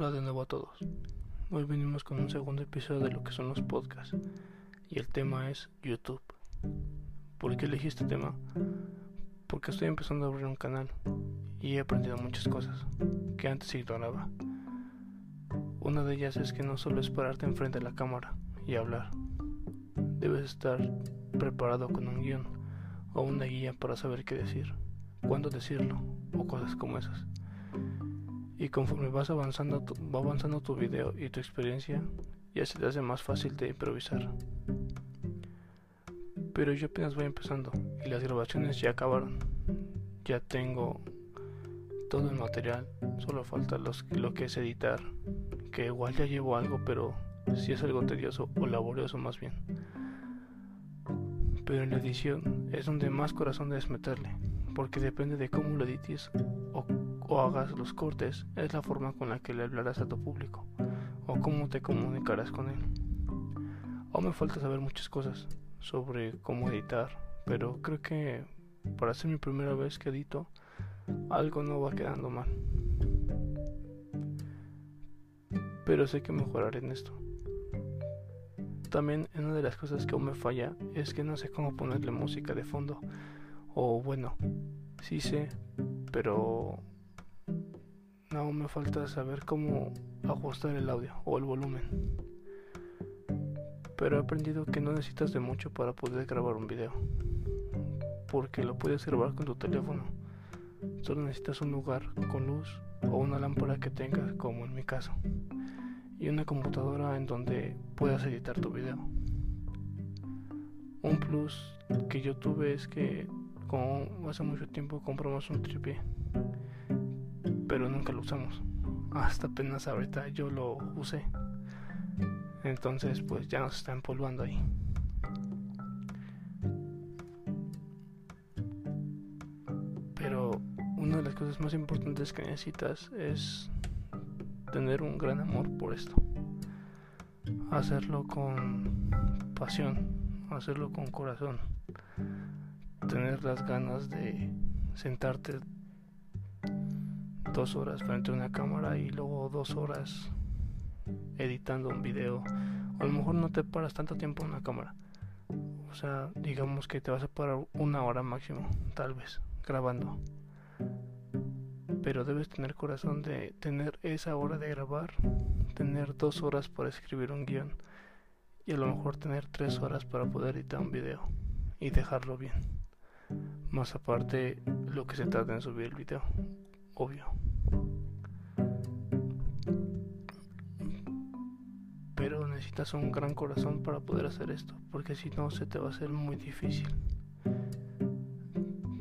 Hola de nuevo a todos. Hoy venimos con un segundo episodio de lo que son los podcasts y el tema es YouTube. ¿Por qué elegí este tema? Porque estoy empezando a abrir un canal y he aprendido muchas cosas que antes ignoraba. Una de ellas es que no solo es pararte enfrente de la cámara y hablar. Debes estar preparado con un guion o una guía para saber qué decir, cuándo decirlo o cosas como esas. Y conforme vas avanzando, va avanzando tu video y tu experiencia, ya se te hace más fácil de improvisar. Pero yo apenas voy empezando y las grabaciones ya acabaron. Ya tengo todo el material, solo falta los, lo que es editar, que igual ya llevo algo, pero si es algo tedioso o laborioso más bien. Pero en la edición es donde más corazón debes meterle, porque depende de cómo lo edites o o hagas los cortes es la forma con la que le hablarás a tu público o cómo te comunicarás con él. Aún me falta saber muchas cosas sobre cómo editar, pero creo que para ser mi primera vez que edito, algo no va quedando mal. Pero sé que mejoraré en esto. También una de las cosas que aún me falla es que no sé cómo ponerle música de fondo. O bueno, sí sé, pero aún me falta saber cómo ajustar el audio o el volumen. Pero he aprendido que no necesitas de mucho para poder grabar un video. Porque lo puedes grabar con tu teléfono. Solo necesitas un lugar con luz o una lámpara que tengas, como en mi caso. Y una computadora en donde puedas editar tu video. Un plus que yo tuve es que como hace mucho tiempo compramos un tripié pero nunca lo usamos. Hasta apenas ahorita yo lo usé. Entonces pues ya nos está empolvando ahí. Pero una de las cosas más importantes que necesitas es tener un gran amor por esto. Hacerlo con pasión, hacerlo con corazón. Tener las ganas de sentarte dos horas frente a una cámara y luego dos horas editando un video. O a lo mejor no te paras tanto tiempo en una cámara. O sea, digamos que te vas a parar una hora máximo, tal vez, grabando. Pero debes tener corazón de tener esa hora de grabar, tener dos horas para escribir un guion y a lo mejor tener tres horas para poder editar un video y dejarlo bien. Más aparte lo que se trata en subir el video obvio. Pero necesitas un gran corazón para poder hacer esto, porque si no se te va a hacer muy difícil.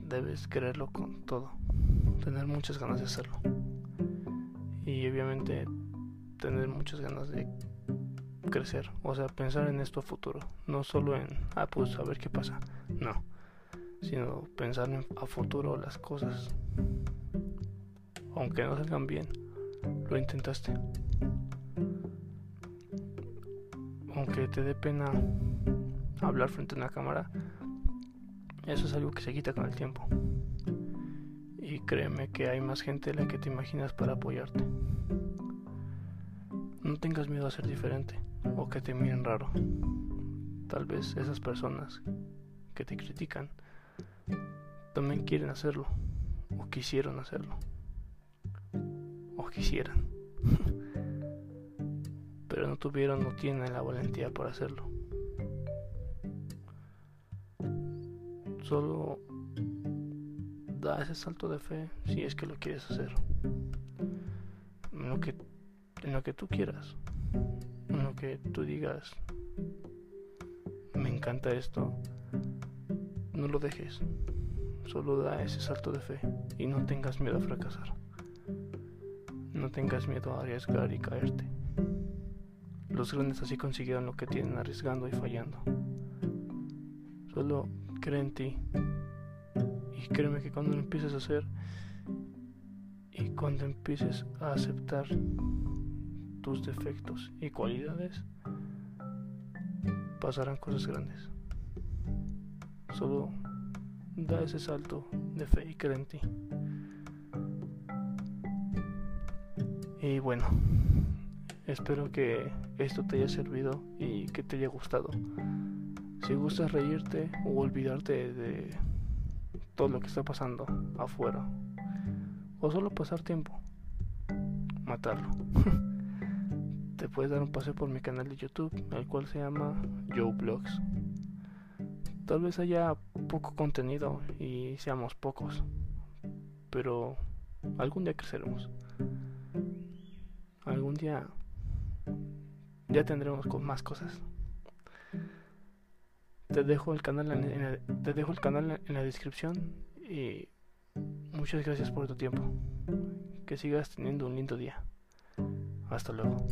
Debes quererlo con todo, tener muchas ganas de hacerlo. Y obviamente tener muchas ganas de crecer, o sea, pensar en esto a futuro, no solo en, ah, pues a ver qué pasa, no, sino pensar en, a futuro las cosas aunque no salgan bien, lo intentaste. Aunque te dé pena hablar frente a una cámara, eso es algo que se quita con el tiempo. Y créeme que hay más gente de la que te imaginas para apoyarte. No tengas miedo a ser diferente o que te miren raro. Tal vez esas personas que te critican también quieren hacerlo o quisieron hacerlo quisieran. Pero no tuvieron, no tienen la valentía para hacerlo. Solo da ese salto de fe si es que lo quieres hacer. En lo que, en lo que tú quieras. En lo que tú digas. Me encanta esto. No lo dejes. Solo da ese salto de fe y no tengas miedo a fracasar. No tengas miedo a arriesgar y caerte. Los grandes así consiguieron lo que tienen arriesgando y fallando. Solo cree en ti. Y créeme que cuando lo empieces a hacer y cuando empieces a aceptar tus defectos y cualidades, pasarán cosas grandes. Solo da ese salto de fe y cree en ti. Y bueno, espero que esto te haya servido y que te haya gustado. Si gustas reírte o olvidarte de todo lo que está pasando afuera, o solo pasar tiempo, matarlo. te puedes dar un paseo por mi canal de YouTube, el cual se llama Joe Blogs. Tal vez haya poco contenido y seamos pocos, pero algún día creceremos. Algún día ya tendremos más cosas. Te dejo el canal en, te dejo el canal en la descripción y muchas gracias por tu tiempo. Que sigas teniendo un lindo día. Hasta luego.